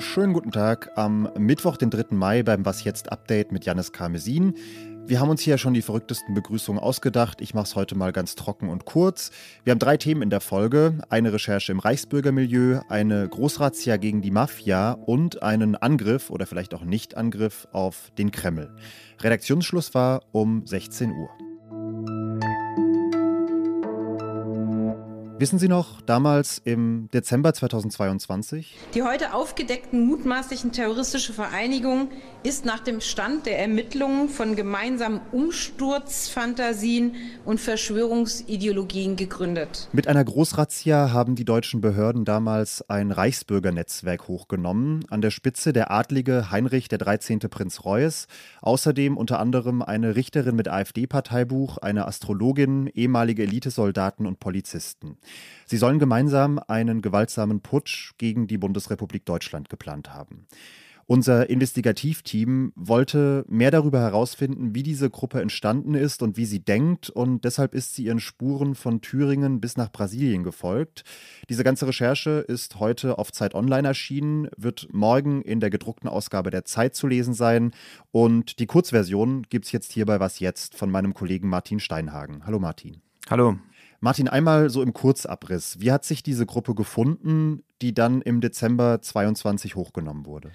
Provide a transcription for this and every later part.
Schönen guten Tag am Mittwoch, den 3. Mai beim Was jetzt Update mit Janis Karmesin. Wir haben uns hier schon die verrücktesten Begrüßungen ausgedacht. Ich mache es heute mal ganz trocken und kurz. Wir haben drei Themen in der Folge. Eine Recherche im Reichsbürgermilieu, eine Großrazzia gegen die Mafia und einen Angriff oder vielleicht auch Nicht-Angriff auf den Kreml. Redaktionsschluss war um 16 Uhr. Wissen Sie noch, damals im Dezember 2022? Die heute aufgedeckten mutmaßlichen terroristische Vereinigung ist nach dem Stand der Ermittlungen von gemeinsamen Umsturzfantasien und Verschwörungsideologien gegründet. Mit einer Großrazzia haben die deutschen Behörden damals ein Reichsbürgernetzwerk hochgenommen. An der Spitze der adlige Heinrich der 13. Prinz Reuß. Außerdem unter anderem eine Richterin mit AfD-Parteibuch, eine Astrologin, ehemalige Elitesoldaten und Polizisten. Sie sollen gemeinsam einen gewaltsamen Putsch gegen die Bundesrepublik Deutschland geplant haben. Unser Investigativteam wollte mehr darüber herausfinden, wie diese Gruppe entstanden ist und wie sie denkt, und deshalb ist sie ihren Spuren von Thüringen bis nach Brasilien gefolgt. Diese ganze Recherche ist heute auf Zeit Online erschienen, wird morgen in der gedruckten Ausgabe der Zeit zu lesen sein, und die Kurzversion gibt es jetzt hier bei Was Jetzt von meinem Kollegen Martin Steinhagen. Hallo Martin. Hallo. Martin, einmal so im Kurzabriss. Wie hat sich diese Gruppe gefunden, die dann im Dezember 22 hochgenommen wurde?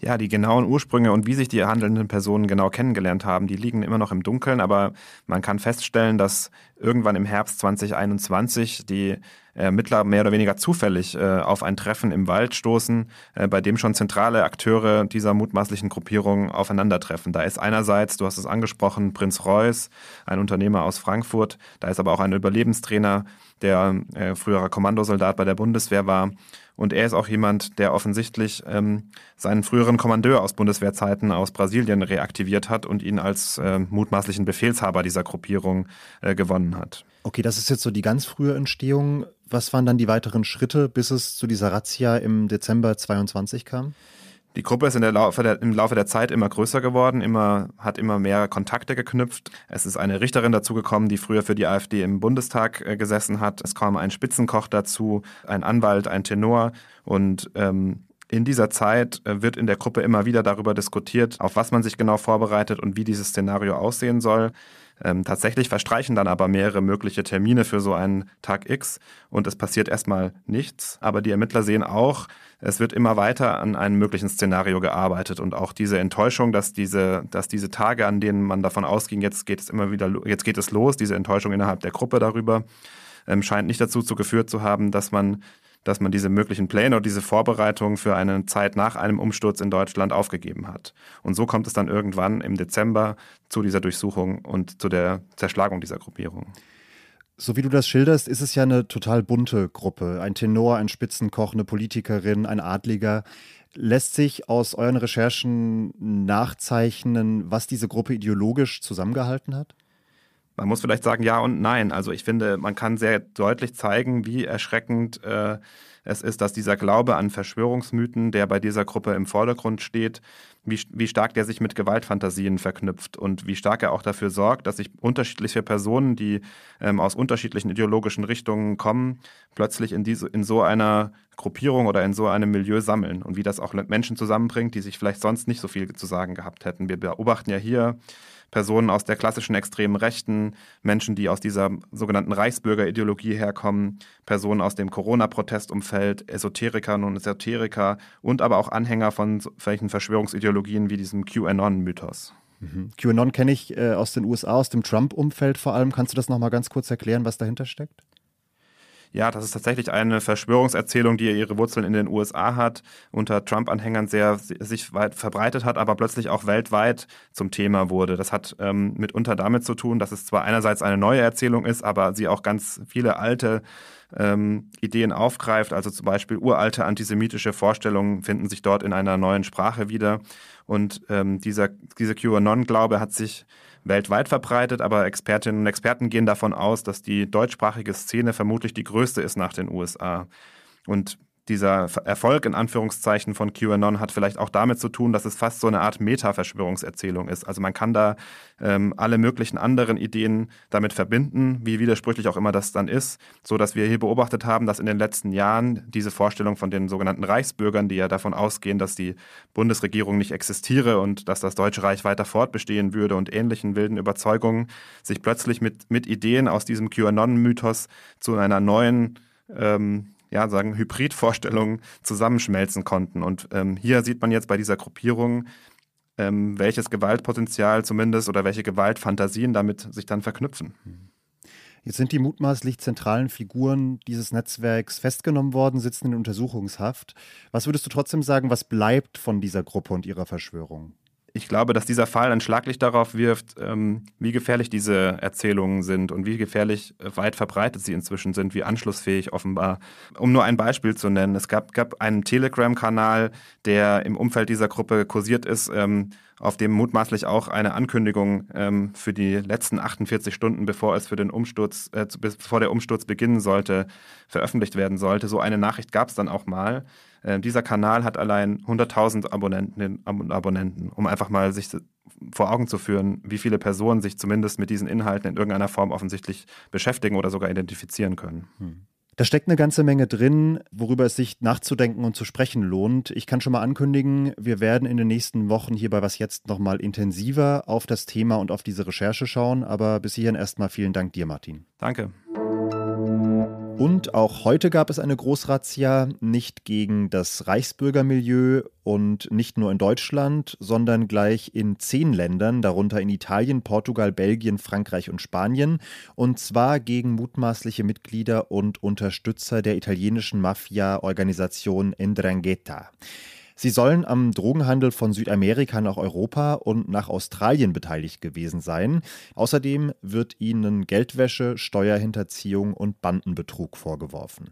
Ja, die genauen Ursprünge und wie sich die handelnden Personen genau kennengelernt haben, die liegen immer noch im Dunkeln, aber man kann feststellen, dass irgendwann im Herbst 2021 die Ermittler mehr oder weniger zufällig äh, auf ein Treffen im Wald stoßen, äh, bei dem schon zentrale Akteure dieser mutmaßlichen Gruppierung aufeinandertreffen. Da ist einerseits, du hast es angesprochen, Prinz Reuß, ein Unternehmer aus Frankfurt. Da ist aber auch ein Überlebenstrainer, der äh, früherer Kommandosoldat bei der Bundeswehr war. Und er ist auch jemand, der offensichtlich ähm, seinen früheren Kommandeur aus Bundeswehrzeiten aus Brasilien reaktiviert hat und ihn als äh, mutmaßlichen Befehlshaber dieser Gruppierung äh, gewonnen hat. Okay, das ist jetzt so die ganz frühe Entstehung. Was waren dann die weiteren Schritte, bis es zu dieser Razzia im Dezember 22 kam? Die Gruppe ist Laufe der, im Laufe der Zeit immer größer geworden, immer, hat immer mehr Kontakte geknüpft. Es ist eine Richterin dazugekommen, die früher für die AfD im Bundestag äh, gesessen hat. Es kam ein Spitzenkoch dazu, ein Anwalt, ein Tenor und ähm, in dieser Zeit äh, wird in der Gruppe immer wieder darüber diskutiert, auf was man sich genau vorbereitet und wie dieses Szenario aussehen soll. Ähm, tatsächlich verstreichen dann aber mehrere mögliche Termine für so einen Tag X und es passiert erstmal nichts. Aber die Ermittler sehen auch, es wird immer weiter an einem möglichen Szenario gearbeitet und auch diese Enttäuschung, dass diese, dass diese Tage, an denen man davon ausging, jetzt geht es immer wieder, jetzt geht es los, diese Enttäuschung innerhalb der Gruppe darüber, ähm, scheint nicht dazu zu geführt zu haben, dass man dass man diese möglichen Pläne oder diese Vorbereitungen für eine Zeit nach einem Umsturz in Deutschland aufgegeben hat. Und so kommt es dann irgendwann im Dezember zu dieser Durchsuchung und zu der Zerschlagung dieser Gruppierung. So wie du das schilderst, ist es ja eine total bunte Gruppe. Ein Tenor, ein Spitzenkoch, eine Politikerin, ein Adliger. Lässt sich aus euren Recherchen nachzeichnen, was diese Gruppe ideologisch zusammengehalten hat? Man muss vielleicht sagen ja und nein. Also ich finde, man kann sehr deutlich zeigen, wie erschreckend äh, es ist, dass dieser Glaube an Verschwörungsmythen, der bei dieser Gruppe im Vordergrund steht, wie, wie stark der sich mit Gewaltfantasien verknüpft und wie stark er auch dafür sorgt, dass sich unterschiedliche Personen, die ähm, aus unterschiedlichen ideologischen Richtungen kommen, plötzlich in, diese, in so einer Gruppierung oder in so einem Milieu sammeln und wie das auch Menschen zusammenbringt, die sich vielleicht sonst nicht so viel zu sagen gehabt hätten. Wir beobachten ja hier Personen aus der klassischen extremen Rechten, Menschen, die aus dieser sogenannten Reichsbürgerideologie herkommen, Personen aus dem Corona-Protestumfeld, Esoteriker und Esoteriker und aber auch Anhänger von solchen Verschwörungsideologien wie diesem QAnon-Mythos. Mhm. QAnon kenne ich äh, aus den USA, aus dem Trump-Umfeld vor allem. Kannst du das nochmal ganz kurz erklären, was dahinter steckt? Ja, das ist tatsächlich eine Verschwörungserzählung, die ihre Wurzeln in den USA hat, unter Trump-Anhängern sehr sich weit verbreitet hat, aber plötzlich auch weltweit zum Thema wurde. Das hat ähm, mitunter damit zu tun, dass es zwar einerseits eine neue Erzählung ist, aber sie auch ganz viele alte ähm, Ideen aufgreift. Also zum Beispiel uralte antisemitische Vorstellungen finden sich dort in einer neuen Sprache wieder. Und ähm, dieser, dieser QAnon-Glaube hat sich weltweit verbreitet, aber Expertinnen und Experten gehen davon aus, dass die deutschsprachige Szene vermutlich die größte ist nach den USA. Und dieser Erfolg in Anführungszeichen von QAnon hat vielleicht auch damit zu tun, dass es fast so eine Art Meta-Verschwörungserzählung ist. Also man kann da ähm, alle möglichen anderen Ideen damit verbinden, wie widersprüchlich auch immer das dann ist, so dass wir hier beobachtet haben, dass in den letzten Jahren diese Vorstellung von den sogenannten Reichsbürgern, die ja davon ausgehen, dass die Bundesregierung nicht existiere und dass das Deutsche Reich weiter fortbestehen würde und ähnlichen wilden Überzeugungen, sich plötzlich mit, mit Ideen aus diesem QAnon-Mythos zu einer neuen ähm, ja, sagen, Hybridvorstellungen zusammenschmelzen konnten. Und ähm, hier sieht man jetzt bei dieser Gruppierung, ähm, welches Gewaltpotenzial zumindest oder welche Gewaltfantasien damit sich dann verknüpfen. Jetzt sind die mutmaßlich zentralen Figuren dieses Netzwerks festgenommen worden, sitzen in Untersuchungshaft. Was würdest du trotzdem sagen, was bleibt von dieser Gruppe und ihrer Verschwörung? Ich glaube, dass dieser Fall ein Schlaglicht darauf wirft, ähm, wie gefährlich diese Erzählungen sind und wie gefährlich äh, weit verbreitet sie inzwischen sind, wie anschlussfähig offenbar. Um nur ein Beispiel zu nennen, es gab, gab einen Telegram-Kanal, der im Umfeld dieser Gruppe kursiert ist, ähm, auf dem mutmaßlich auch eine Ankündigung ähm, für die letzten 48 Stunden, bevor es für den Umsturz, äh, bevor der Umsturz beginnen sollte, veröffentlicht werden sollte. So eine Nachricht gab es dann auch mal. Äh, dieser Kanal hat allein 100.000 Abonnenten, Abonnenten, um einfach mal sich vor Augen zu führen, wie viele Personen sich zumindest mit diesen Inhalten in irgendeiner Form offensichtlich beschäftigen oder sogar identifizieren können. Hm. Da steckt eine ganze Menge drin, worüber es sich nachzudenken und zu sprechen lohnt. Ich kann schon mal ankündigen, wir werden in den nächsten Wochen hier bei Was Jetzt nochmal intensiver auf das Thema und auf diese Recherche schauen. Aber bis hierhin erstmal vielen Dank dir, Martin. Danke. Und auch heute gab es eine Großrazzia, nicht gegen das Reichsbürgermilieu und nicht nur in Deutschland, sondern gleich in zehn Ländern, darunter in Italien, Portugal, Belgien, Frankreich und Spanien, und zwar gegen mutmaßliche Mitglieder und Unterstützer der italienischen Mafia-Organisation Ndrangheta. Sie sollen am Drogenhandel von Südamerika nach Europa und nach Australien beteiligt gewesen sein. Außerdem wird ihnen Geldwäsche, Steuerhinterziehung und Bandenbetrug vorgeworfen.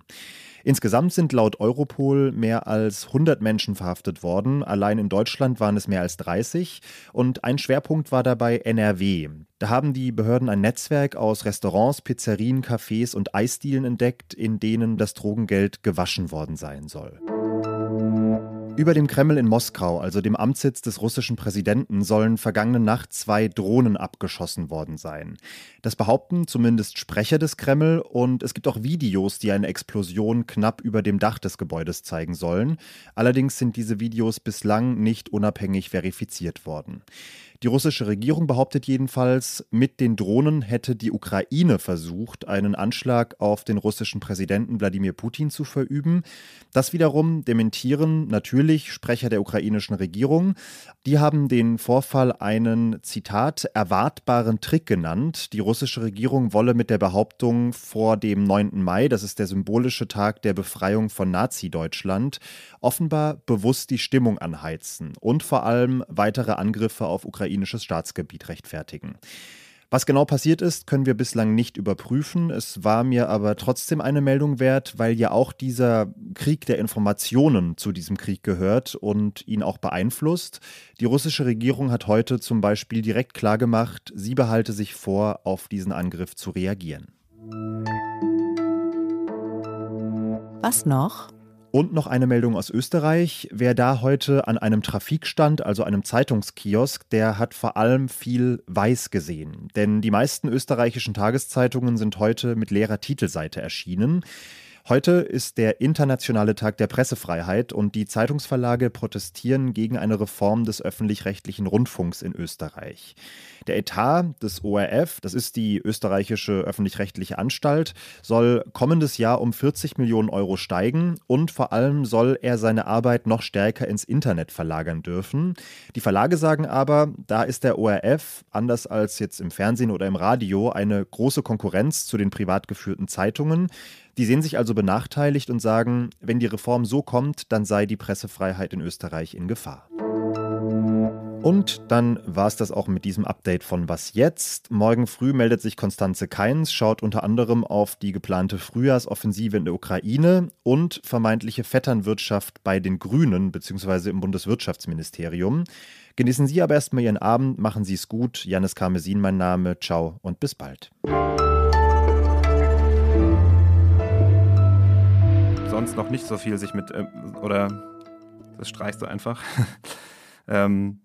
Insgesamt sind laut Europol mehr als 100 Menschen verhaftet worden. Allein in Deutschland waren es mehr als 30. Und ein Schwerpunkt war dabei NRW. Da haben die Behörden ein Netzwerk aus Restaurants, Pizzerien, Cafés und Eisdielen entdeckt, in denen das Drogengeld gewaschen worden sein soll. Über dem Kreml in Moskau, also dem Amtssitz des russischen Präsidenten, sollen vergangene Nacht zwei Drohnen abgeschossen worden sein. Das behaupten zumindest Sprecher des Kreml und es gibt auch Videos, die eine Explosion knapp über dem Dach des Gebäudes zeigen sollen. Allerdings sind diese Videos bislang nicht unabhängig verifiziert worden. Die russische Regierung behauptet jedenfalls, mit den Drohnen hätte die Ukraine versucht, einen Anschlag auf den russischen Präsidenten Wladimir Putin zu verüben. Das wiederum dementieren natürlich Sprecher der ukrainischen Regierung. Die haben den Vorfall einen, Zitat, erwartbaren Trick genannt. Die russische Regierung wolle mit der Behauptung vor dem 9. Mai, das ist der symbolische Tag der Befreiung von Nazi-Deutschland, offenbar bewusst die Stimmung anheizen und vor allem weitere Angriffe auf ukrainisches Staatsgebiet rechtfertigen. Was genau passiert ist, können wir bislang nicht überprüfen. Es war mir aber trotzdem eine Meldung wert, weil ja auch dieser Krieg der Informationen zu diesem Krieg gehört und ihn auch beeinflusst. Die russische Regierung hat heute zum Beispiel direkt klargemacht, sie behalte sich vor, auf diesen Angriff zu reagieren. Was noch? Und noch eine Meldung aus Österreich. Wer da heute an einem Trafikstand, also einem Zeitungskiosk, der hat vor allem viel Weiß gesehen. Denn die meisten österreichischen Tageszeitungen sind heute mit leerer Titelseite erschienen. Heute ist der internationale Tag der Pressefreiheit und die Zeitungsverlage protestieren gegen eine Reform des öffentlich-rechtlichen Rundfunks in Österreich. Der Etat des ORF, das ist die österreichische öffentlich-rechtliche Anstalt, soll kommendes Jahr um 40 Millionen Euro steigen und vor allem soll er seine Arbeit noch stärker ins Internet verlagern dürfen. Die Verlage sagen aber, da ist der ORF, anders als jetzt im Fernsehen oder im Radio, eine große Konkurrenz zu den privat geführten Zeitungen. Die sehen sich also benachteiligt und sagen, wenn die Reform so kommt, dann sei die Pressefreiheit in Österreich in Gefahr. Und dann war es das auch mit diesem Update von Was jetzt? Morgen früh meldet sich Konstanze Keins, schaut unter anderem auf die geplante Frühjahrsoffensive in der Ukraine und vermeintliche Vetternwirtschaft bei den Grünen bzw. im Bundeswirtschaftsministerium. Genießen Sie aber erstmal Ihren Abend, machen Sie es gut. Janis Karmesin mein Name, ciao und bis bald. Sonst noch nicht so viel sich mit, äh, oder das streichst du einfach. ähm,